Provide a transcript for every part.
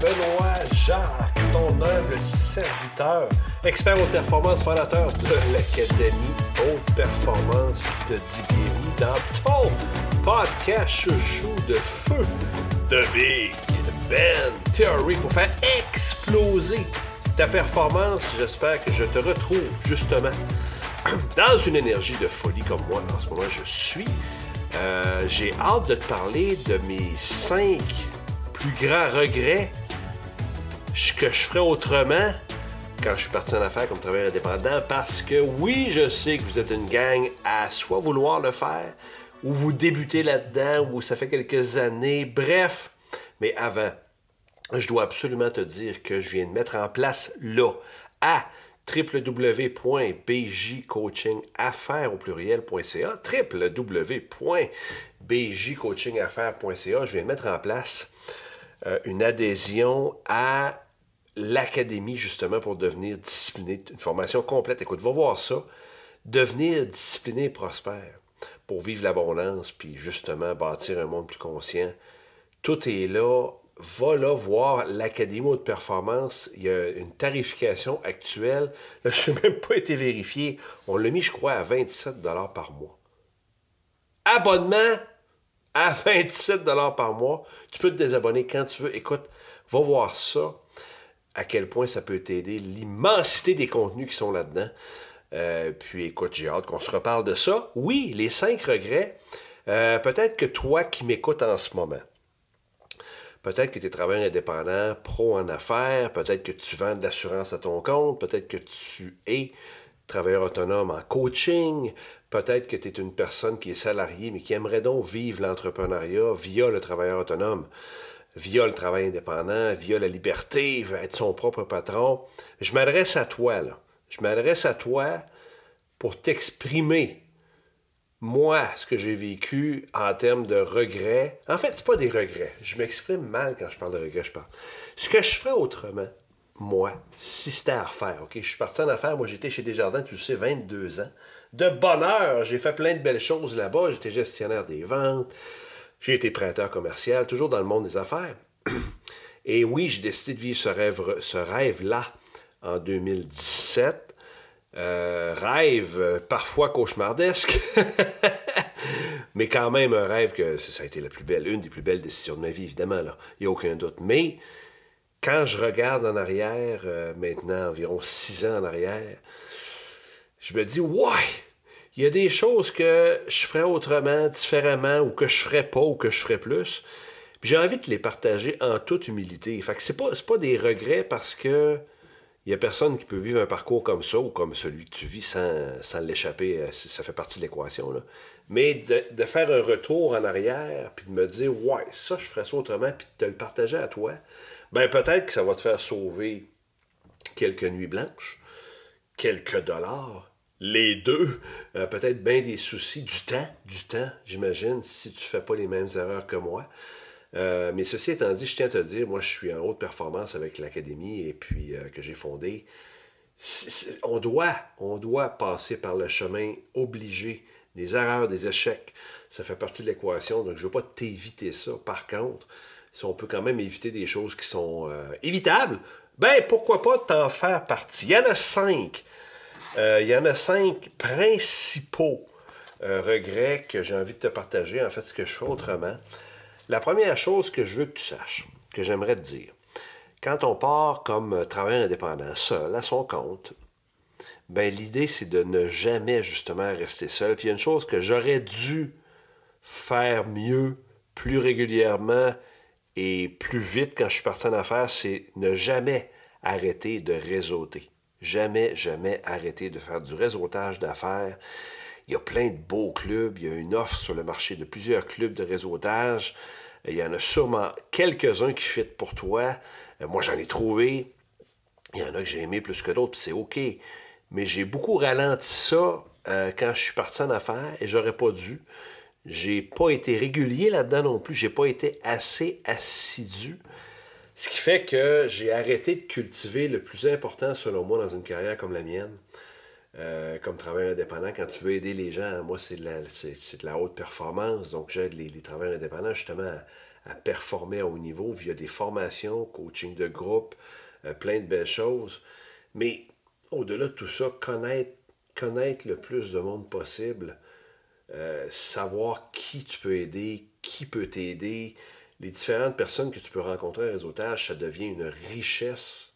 Benoît Jacques, ton humble serviteur, expert haute performance, fondateur de l'Académie Haute Performance, dit bienvenue dans ton podcast chouchou de feu de Big Ben Theory pour faire exploser ta performance. J'espère que je te retrouve justement dans une énergie de folie comme moi en ce moment je suis. Euh, J'ai hâte de te parler de mes cinq plus grands regrets que je ferais autrement quand je suis parti en affaires comme travailleur indépendant parce que oui, je sais que vous êtes une gang à soit vouloir le faire ou vous débutez là-dedans ou ça fait quelques années, bref. Mais avant, je dois absolument te dire que je viens de mettre en place là, à www.bjcoachingaffaires au pluriel.ca, www.bjcoachingaffaires.ca, je viens de mettre en place euh, une adhésion à l'académie justement pour devenir discipliné, une formation complète. Écoute, va voir ça. Devenir discipliné et prospère pour vivre l'abondance puis justement bâtir un monde plus conscient. Tout est là. Va là voir l'Académie de performance. Il y a une tarification actuelle. Là, je n'ai même pas été vérifié. On l'a mis, je crois, à 27 par mois. Abonnement à 27 par mois. Tu peux te désabonner quand tu veux. Écoute, va voir ça à quel point ça peut t'aider, l'immensité des contenus qui sont là-dedans. Euh, puis écoute, j'ai hâte qu'on se reparle de ça. Oui, les cinq regrets. Euh, peut-être que toi qui m'écoutes en ce moment, peut-être que tu es travailleur indépendant, pro en affaires, peut-être que tu vends de l'assurance à ton compte, peut-être que tu es travailleur autonome en coaching, peut-être que tu es une personne qui est salariée mais qui aimerait donc vivre l'entrepreneuriat via le travailleur autonome via le travail indépendant, via la liberté, être son propre patron. Je m'adresse à toi, là. Je m'adresse à toi pour t'exprimer, moi, ce que j'ai vécu en termes de regrets. En fait, c'est pas des regrets. Je m'exprime mal quand je parle de regrets, je parle. Ce que je ferais autrement, moi, si c'était à refaire, OK? Je suis parti en affaires, moi j'étais chez Desjardins, tu sais, 22 ans. De bonheur, j'ai fait plein de belles choses là-bas. J'étais gestionnaire des ventes, j'ai été prêteur commercial, toujours dans le monde des affaires. Et oui, j'ai décidé de vivre ce rêve, ce rêve-là en 2017. Euh, rêve euh, parfois cauchemardesque, mais quand même un rêve que ça a été la plus belle, une des plus belles décisions de ma vie, évidemment, là. Il n'y a aucun doute. Mais quand je regarde en arrière, euh, maintenant environ six ans en arrière, je me dis, ouais, il y a des choses que je ferais autrement, différemment, ou que je ferais pas, ou que je ferais plus. Puis j'ai envie de les partager en toute humilité. Fait que c'est pas, pas des regrets parce que il y a personne qui peut vivre un parcours comme ça ou comme celui que tu vis sans, l'échapper. Euh, ça fait partie de l'équation. Mais de, de, faire un retour en arrière, puis de me dire, ouais, ça, je ferais ça autrement, puis de te le partager à toi, ben peut-être que ça va te faire sauver quelques nuits blanches, quelques dollars, les deux, euh, peut-être bien des soucis, du temps, du temps, j'imagine, si tu fais pas les mêmes erreurs que moi. Euh, mais ceci étant dit, je tiens à te dire, moi je suis en haute performance avec l'académie et puis euh, que j'ai fondé. On doit, on doit passer par le chemin obligé des erreurs, des échecs. Ça fait partie de l'équation, donc je ne veux pas t'éviter ça. Par contre, si on peut quand même éviter des choses qui sont évitables, ben pourquoi pas t'en faire partie. Il y en a cinq il y en a cinq principaux euh, regrets que j'ai envie de te partager, en fait, ce que je fais autrement. La première chose que je veux que tu saches, que j'aimerais te dire, quand on part comme travailleur indépendant, seul, à son compte, ben l'idée c'est de ne jamais justement rester seul. Puis il y a une chose que j'aurais dû faire mieux, plus régulièrement et plus vite quand je suis parti en affaires, c'est ne jamais arrêter de réseauter. Jamais, jamais arrêter de faire du réseautage d'affaires. Il y a plein de beaux clubs. Il y a une offre sur le marché de plusieurs clubs de réseautage. Il y en a sûrement quelques-uns qui fit pour toi. Euh, moi, j'en ai trouvé. Il y en a que j'ai aimé plus que d'autres, puis c'est OK. Mais j'ai beaucoup ralenti ça euh, quand je suis parti en affaires et j'aurais pas dû. J'ai pas été régulier là-dedans non plus. J'ai pas été assez assidu. Ce qui fait que j'ai arrêté de cultiver le plus important, selon moi, dans une carrière comme la mienne, euh, comme travailleur indépendant. Quand tu veux aider les gens, moi, c'est de, la, haute performance. Donc, j'aide les, travailleurs indépendants justement à performer à haut niveau via des formations, coaching de groupe, euh, plein de belles choses. Mais au-delà de tout ça, connaître, connaître le plus de monde possible, euh, savoir qui tu peux aider, qui peut t'aider, les différentes personnes que tu peux rencontrer en réseautage, ça devient une richesse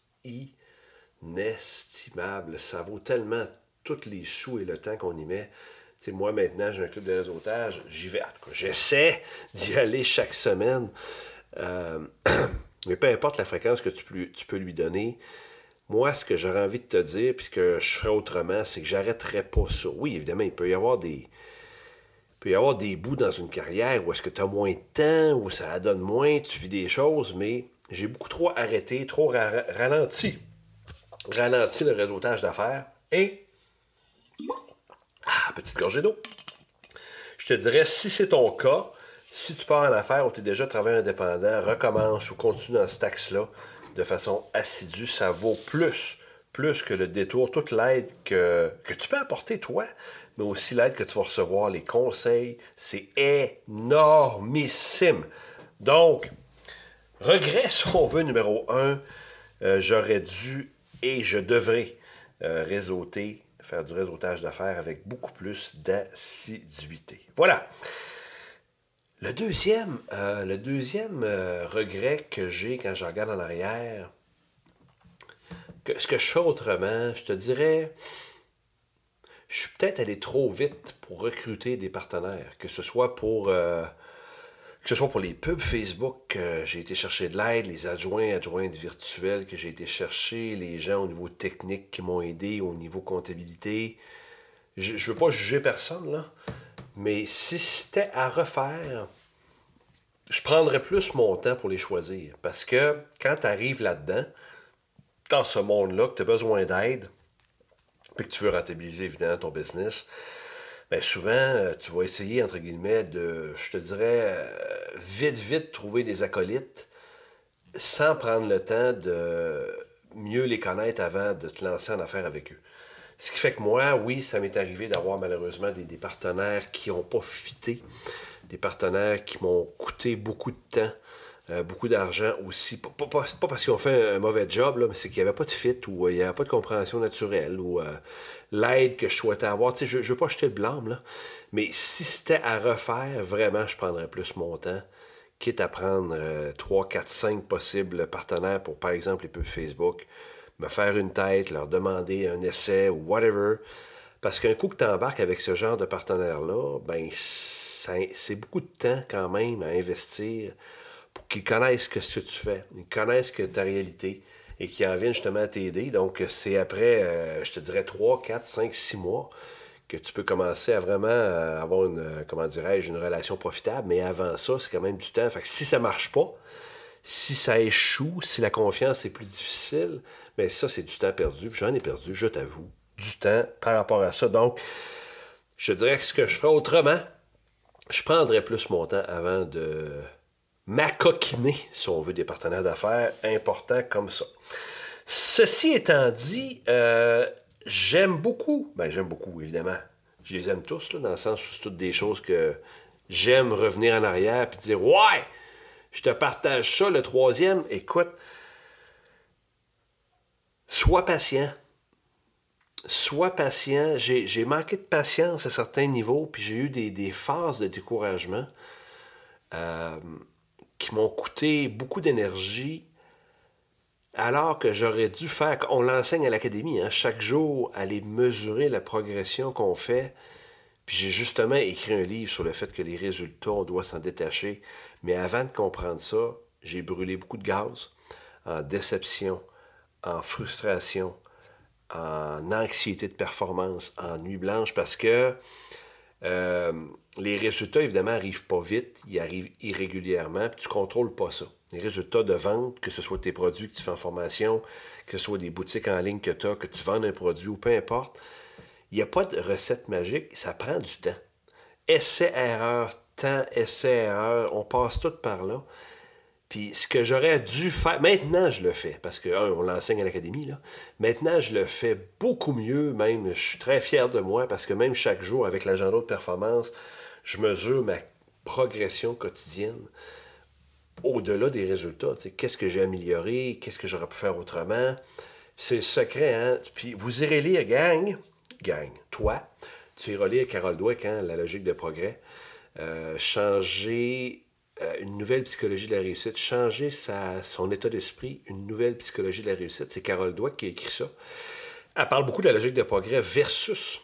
inestimable. Ça vaut tellement tous les sous et le temps qu'on y met. sais, moi, maintenant, j'ai un club de réseautage. J'y vais. J'essaie d'y aller chaque semaine. Euh, mais peu importe la fréquence que tu peux, lui donner, moi, ce que j'aurais envie de te dire, puis ce que je ferais autrement, c'est que j'arrêterais pas ça. Oui, évidemment, il peut y avoir des. Il peut y avoir des bouts dans une carrière où est-ce que tu as moins de temps, où ça donne moins, tu vis des choses, mais j'ai beaucoup trop arrêté, trop ralenti. Ralenti le réseautage d'affaires. Et. Ah, petite gorgée d'eau. Je te dirais, si c'est ton cas, si tu pars en affaires ou tu es déjà travailleur indépendant, recommence ou continue dans cet axe-là de façon assidue. Ça vaut plus, plus que le détour, toute l'aide que, tu peux apporter toi, mais aussi l'aide que tu vas recevoir, les conseils. C'est énormissime. Donc, regret, si on veut, numéro un, euh, j'aurais dû et je devrais euh, réseauter, faire du réseautage d'affaires avec beaucoup plus d'assiduité. Voilà. Le deuxième, euh, le deuxième regret que j'ai quand je regarde en arrière, que, ce que je fais autrement, je te dirais, je suis peut-être allé trop vite pour recruter des partenaires, que ce soit pour, euh, que ce soit pour les pubs Facebook, que j'ai été chercher de l'aide, les adjoints, adjointes virtuels que j'ai été chercher, les gens au niveau technique qui m'ont aidé, au niveau comptabilité. Je ne veux pas juger personne, là. Mais si c'était à refaire, je prendrais plus mon temps pour les choisir. Parce que quand tu arrives là-dedans, dans ce monde-là, que tu as besoin d'aide, puis que tu veux rentabiliser évidemment ton business, bien souvent, euh, tu vas essayer, entre guillemets, de, je te dirais, euh, vite, vite trouver des acolytes sans prendre le temps de mieux les connaître avant de te lancer en affaire avec eux. Ce qui fait que moi, oui, ça m'est arrivé d'avoir malheureusement des, partenaires qui n'ont pas fité, des partenaires qui m'ont coûté beaucoup de temps, euh, beaucoup d'argent aussi. Pas, parce qu'ils ont fait un mauvais job, là, mais c'est qu'il n'y avait pas de fit ou euh, il n'y avait pas de compréhension naturelle ou euh, l'aide que je souhaitais avoir. je ne veux pas jeter le blâme, là, mais si c'était à refaire, vraiment, je prendrais plus mon temps quitte à prendre 3, 4, 5 possibles partenaires pour, par exemple, les pubs Facebook, me faire une tête, leur demander un essai ou whatever. Parce qu'un coup que tu embarques avec ce genre de partenaire-là, ben c'est beaucoup de temps quand même à investir pour qu'ils connaissent ce que tu fais, ils connaissent que ta réalité et qu'ils en viennent justement à t'aider. Donc, c'est après, euh, je te dirais, 3, 4, 5, 6 mois que tu peux commencer à vraiment euh, avoir une, euh, comment dirais-je, une relation profitable. Mais avant ça, c'est quand même du temps. Fait que si ça marche pas, si ça échoue, si la confiance est plus difficile, mais ça, c'est du temps perdu. J'en ai perdu, je t'avoue, du temps par rapport à ça. Donc, je dirais que ce que je ferais autrement, je prendrais plus mon temps avant de m'acoquiner, si on veut, des partenaires d'affaires importants comme ça. Ceci étant dit, euh, j'aime beaucoup, ben j'aime beaucoup, évidemment. Je les aime tous, dans le sens où c'est toutes des choses que j'aime revenir en arrière et dire Ouais, je te partage ça, le troisième. Écoute, sois patient. Sois patient. J'ai manqué de patience à certains niveaux, puis j'ai eu des, phases de découragement euh, qui m'ont coûté beaucoup d'énergie, alors que j'aurais dû faire, on l'enseigne à l'académie, hein, chaque jour, aller mesurer la progression qu'on fait. Puis j'ai justement écrit un livre sur le fait que les résultats, on doit s'en détacher. Mais avant de comprendre ça, j'ai brûlé beaucoup de gaz en déception, en frustration, en anxiété de performance, en nuit blanche, parce que euh, les résultats, évidemment, n'arrivent pas vite, ils arrivent irrégulièrement, puis tu contrôles pas ça. Les résultats de vente, que ce soit tes produits que tu fais en formation, que ce soit des boutiques en ligne que tu as, que tu vends un produit ou peu importe, il n'y a pas de recette magique, ça prend du temps. Essai-erreur, temps, essai-erreur, on passe tout par là. Puis ce que j'aurais dû faire, maintenant je le fais, parce que, on l'enseigne à l'académie, là. Maintenant je le fais beaucoup mieux, même, je suis très fier de moi, parce que même chaque jour, avec l'agenda de performance, je mesure ma progression quotidienne au-delà des résultats. Qu'est-ce que j'ai amélioré? Qu'est-ce que j'aurais pu faire autrement? C'est secret, hein? Puis vous irez lire, gang, gang, toi, tu iras lire Carole Dweck, hein, La logique de progrès. Euh, changer euh, une nouvelle psychologie de la réussite, changer sa, son état d'esprit, une nouvelle psychologie de la réussite. C'est Carole Dweck qui a écrit ça. Elle parle beaucoup de la logique de progrès versus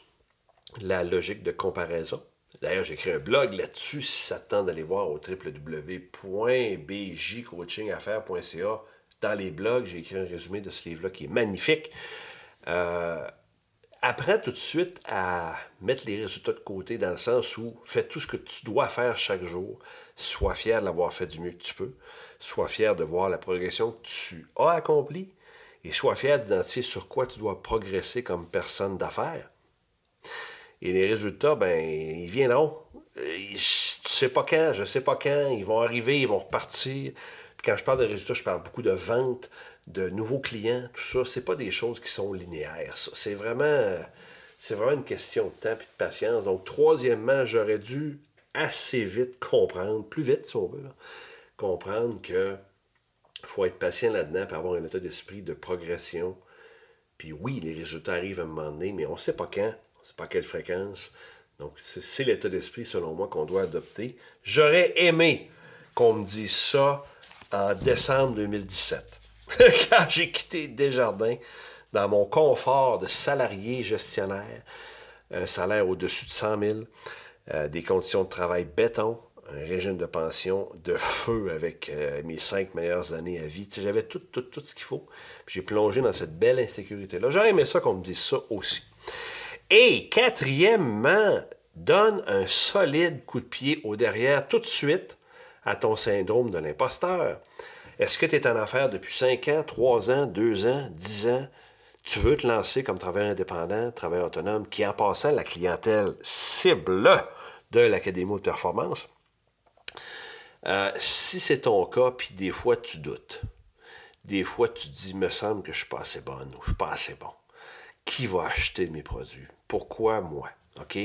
la logique de comparaison. D'ailleurs, j'ai écrit un blog là-dessus si ça tente d'aller voir au www.bjcoachingaffaires.ca. Dans les blogs, j'ai écrit un résumé de ce livre-là qui est magnifique. Euh, apprends tout de suite à mettre les résultats de côté dans le sens où fais tout ce que tu dois faire chaque jour. Sois fier de l'avoir fait du mieux que tu peux. Sois fier de voir la progression que tu as accomplie. Et sois fier d'identifier sur quoi tu dois progresser comme personne d'affaires. Et les résultats, ben, ils viendront. Tu sais pas quand, je sais pas quand, ils vont arriver, ils vont repartir. Puis quand je parle de résultats, je parle beaucoup de ventes, de nouveaux clients, tout ça. C'est pas des choses qui sont linéaires. C'est vraiment, c'est vraiment une question de temps et de patience. Donc, troisièmement, j'aurais dû assez vite comprendre, plus vite si on veut, comprendre que faut être patient là-dedans pour avoir un état d'esprit de progression. Puis oui, les résultats arrivent à un moment donné, mais on ne sait pas quand, on ne sait pas quelle fréquence. Donc, c'est l'état d'esprit, selon moi, qu'on doit adopter. J'aurais aimé qu'on me dise ça en décembre 2017, quand j'ai quitté Desjardins dans mon confort de salarié gestionnaire, un salaire au-dessus de 100 000, euh, des conditions de travail béton, un régime de pension de feu avec euh, mes cinq meilleures années à vie. J'avais tout, tout, tout ce qu'il faut. J'ai plongé dans cette belle insécurité-là. J'aurais aimé ça qu'on me dise ça aussi. Et quatrièmement, donne un solide coup de pied au derrière tout de suite à ton syndrome de l'imposteur. Est-ce que tu es en affaires depuis 5 ans, 3 ans, 2 ans, 10 ans? Tu veux te lancer comme travailleur indépendant, travailleur autonome, qui en passant la clientèle cible de l'Académie de performance? Euh, si c'est ton cas, puis des fois tu doutes, des fois tu dis, me semble que je suis pas assez bonne ou je suis pas assez bon. Qui va acheter mes produits? Pourquoi moi? OK?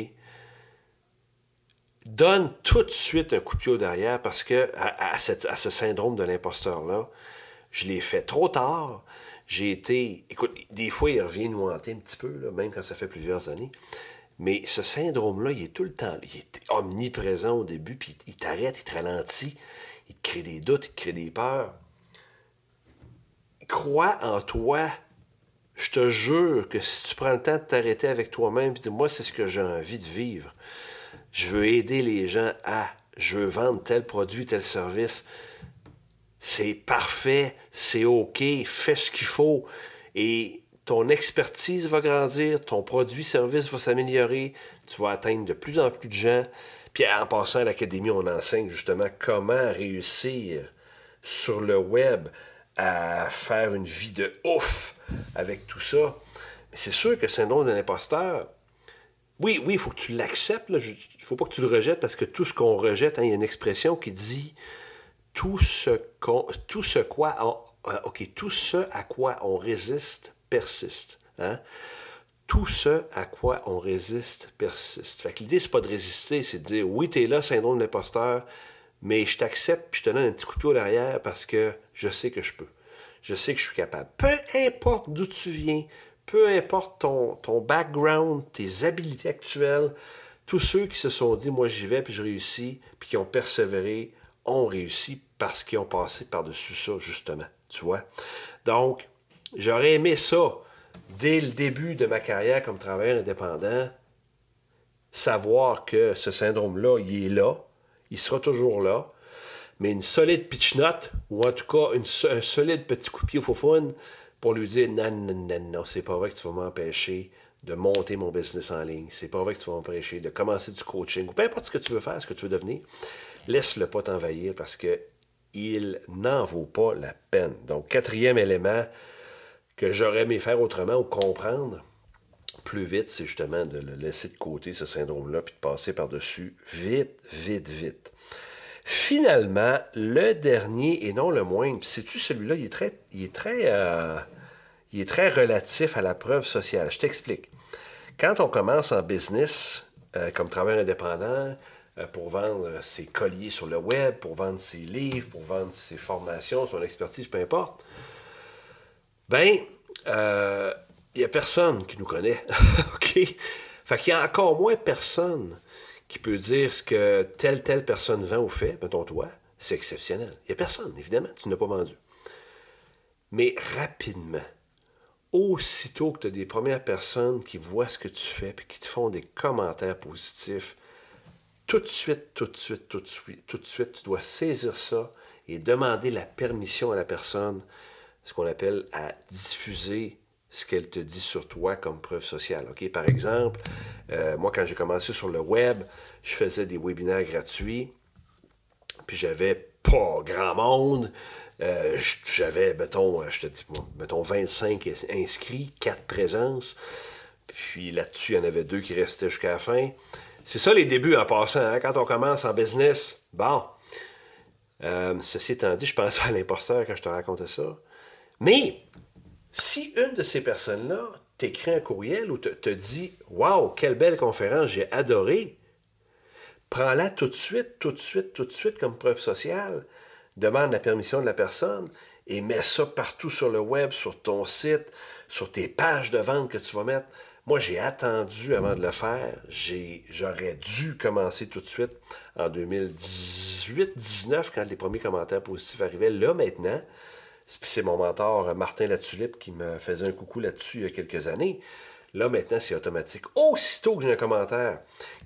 Donne tout de suite un coup de pied derrière parce que à, ce syndrome de l'imposteur-là, je l'ai fait trop tard. J'ai été. Écoute, des fois, il revient nous hanter un petit peu, même quand ça fait plusieurs années. Mais ce syndrome-là, il est tout le temps, il est omniprésent au début, puis il t'arrête, il te ralentit, il te crée des doutes, il te crée des peurs. Crois en toi. Je te jure que si tu prends le temps de t'arrêter avec toi-même, dis moi, c'est ce que j'ai envie de vivre. Je veux aider les gens à, je veux vendre tel produit, tel service. C'est parfait, c'est OK, fais ce qu'il faut. Et ton expertise va grandir, ton produit-service va s'améliorer, tu vas atteindre de plus en plus de gens. Puis en passant à l'académie, on enseigne justement comment réussir sur le web à faire une vie de ouf avec tout ça. Mais c'est sûr que le syndrome de l'imposteur, oui, oui, il faut que tu l'acceptes. Il ne faut pas que tu le rejettes parce que tout ce qu'on rejette, hein, il y a une expression qui dit tout ce, tout ce quoi euh, OK, tout ce à quoi on résiste persiste. Hein? Tout ce à quoi on résiste persiste. Fait que l'idée, c'est pas de résister, c'est de dire oui, tu es là, syndrome de l'imposteur, mais je t'accepte puis je te donne un petit coup de pied au derrière parce que je sais que je peux. Je sais que je suis capable. Peu importe d'où tu viens, peu importe ton, ton background, tes habiletés actuelles, tous ceux qui se sont dit moi j'y vais puis je réussis, puis qui ont persévéré, ont réussi parce qu'ils ont passé par-dessus ça, justement. Tu vois? Donc, J'aurais aimé ça, dès le début de ma carrière comme travailleur indépendant, savoir que ce syndrome-là, il est là, il sera toujours là, mais une solide pitch note, ou en tout cas un solide petit coup de pied au faux pour lui dire non, non, non, non, c'est pas vrai que tu vas m'empêcher de monter mon business en ligne. C'est pas vrai que tu vas m'empêcher de commencer du coaching ou peu importe ce que tu veux faire, ce que tu veux devenir. Laisse-le pas t'envahir parce que il n'en vaut pas la peine. Donc, quatrième élément, que j'aurais aimé faire autrement ou comprendre plus vite, c'est justement de le laisser de côté, ce syndrome-là, puis de passer par-dessus vite, vite, vite. Finalement, le dernier et non le moindre, sais-tu, celui-là, euh, il est très relatif à la preuve sociale. Je t'explique. Quand on commence en business, euh, comme travailleur indépendant, euh, pour vendre ses colliers sur le web, pour vendre ses livres, pour vendre ses formations, son expertise, peu importe, ben, il n'y a personne qui nous connaît. OK? Fait qu'il y a encore moins personne qui peut dire ce que telle, telle personne vend ou fait, mettons toi, c'est exceptionnel. Il n'y a personne, évidemment, tu n'as pas vendu. Mais rapidement, aussitôt que tu as des premières personnes qui voient ce que tu fais et qui te font des commentaires positifs, tout de suite, tout de suite, tout de suite, tout de suite, tu dois saisir ça et demander la permission à la personne, ce qu'on appelle à diffuser ce qu'elle te dit sur toi comme preuve sociale. Par exemple, euh, moi, quand j'ai commencé sur le web, je faisais des webinaires gratuits, puis j'avais pas grand monde. Euh, j'avais, mettons, euh, je te dis, mettons 25 inscrits, 4 présences. Puis là-dessus, il y en avait deux qui restaient jusqu'à la fin. C'est ça les débuts en passant. Hein? Quand on commence en business, bon. ceci étant dit, je pense à l'imposteur quand je te racontais ça. Mais si une de ces personnes-là t'écrit un courriel ou te, te dit Waouh, quelle belle conférence, j'ai adoré, prends-la tout de suite, tout de suite, tout de suite comme preuve sociale. Demande la permission de la personne et mets ça partout sur le web, sur ton site, sur tes pages de vente que tu vas mettre. Moi, j'ai attendu avant de le faire. J'aurais dû commencer tout de suite en 2018-19 quand les premiers commentaires positifs arrivaient. Là, maintenant, c'est mon mentor euh, Martin Latulippe qui me faisait un coucou là-dessus il y a quelques années. Là, maintenant, c'est automatique. Aussitôt que j'ai un commentaire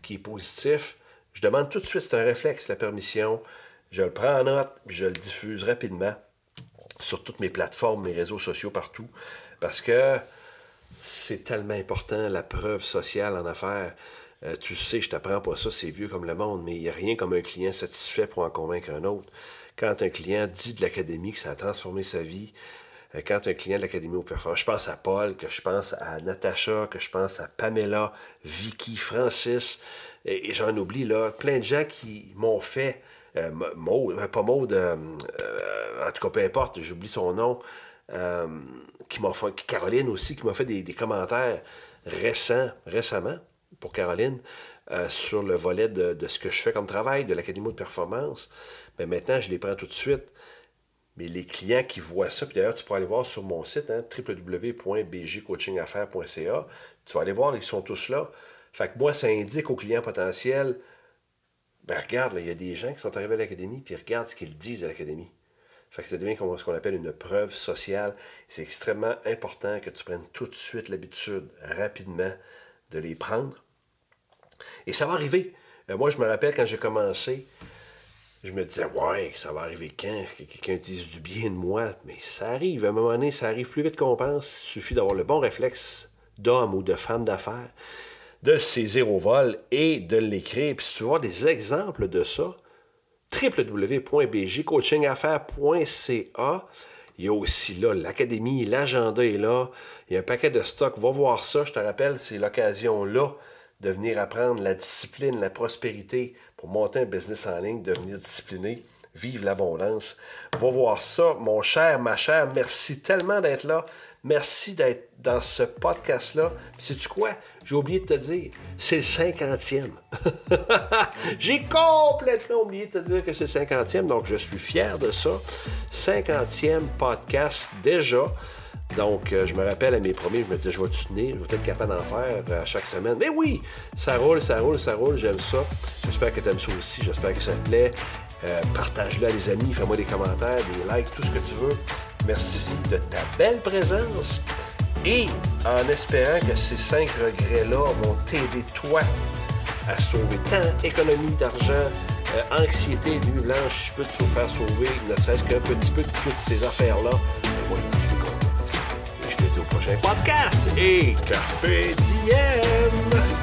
qui est positif, je demande tout de suite, c'est un réflexe, la permission. Je le prends en note, puis je le diffuse rapidement sur toutes mes plateformes, mes réseaux sociaux, partout. Parce que c'est tellement important, la preuve sociale en affaires. Euh, tu sais, je t'apprends pas ça, c'est vieux comme le monde, mais il n'y a rien comme un client satisfait pour en convaincre un autre quand un client dit de l'académie que ça a transformé sa vie, euh, quand un client de l'Académie au performance, je pense à Paul, que je pense à Natacha, que je pense à Pamela, Vicky, Francis, et, j'en oublie là, plein de gens qui m'ont fait, euh, euh, pas Maud, en tout cas peu importe, j'oublie son nom, qui m'a fait, Caroline aussi, qui m'a fait des, commentaires récents, récemment, pour Caroline, sur le volet de, ce que je fais comme travail, de l'Académie de performance. Mais maintenant, je les prends tout de suite. Mais les clients qui voient ça, puis d'ailleurs, tu pourras aller voir sur mon site, hein. Tu vas aller voir, ils sont tous là. Fait que moi, ça indique aux clients potentiels, ben regarde, il y a des gens qui sont arrivés à l'académie, puis regarde ce qu'ils disent à l'académie. Fait que ça devient ce qu'on appelle une preuve sociale. C'est extrêmement important que tu prennes tout de suite l'habitude, rapidement, de les prendre. Et ça va arriver. Euh, moi, je me rappelle quand j'ai commencé, je me disais, ouais, ça va arriver quand? Que quelqu'un dise du bien de moi. Mais ça arrive. À un moment donné, ça arrive plus vite qu'on pense. Il suffit d'avoir le bon réflexe d'homme ou de femme d'affaires, de saisir au vol et de l'écrire. Puis si tu veux voir des exemples de ça, www.bjcoachingaffaires.ca. Il y a aussi là l'académie, l'agenda est là. Il y a un paquet de stocks. Va voir ça. Je te rappelle, c'est l'occasion là de venir apprendre la discipline, la prospérité pour monter un business en ligne, devenir discipliné, vivre l'abondance. Va voir ça, mon cher, ma chère. Merci tellement d'être là. Merci d'être dans ce podcast-là. Sais-tu quoi? J'ai oublié de te dire, c'est le cinquantième. J'ai complètement oublié de te dire que c'est le cinquantième, donc je suis fier de ça. Cinquantième podcast déjà. Donc, euh, je me rappelle à mes premiers, je me disais, je vais te tenir, je vais être capable d'en faire euh, à chaque semaine. Mais oui, ça roule, ça roule, ça roule, j'aime ça. J'espère que tu aimes ça aussi, j'espère que ça te plaît. Euh, partage-le à des amis, fais-moi des commentaires, des likes, tout ce que tu veux. Merci de ta belle présence. Et en espérant que ces cinq regrets-là vont t'aider, toi, à sauver temps, économie d'argent, anxiété, nuit blanche, je peux te faire sauver, ne serait-ce qu'un petit peu de toutes ces affaires-là. Au prochain podcast et Carpe Diem!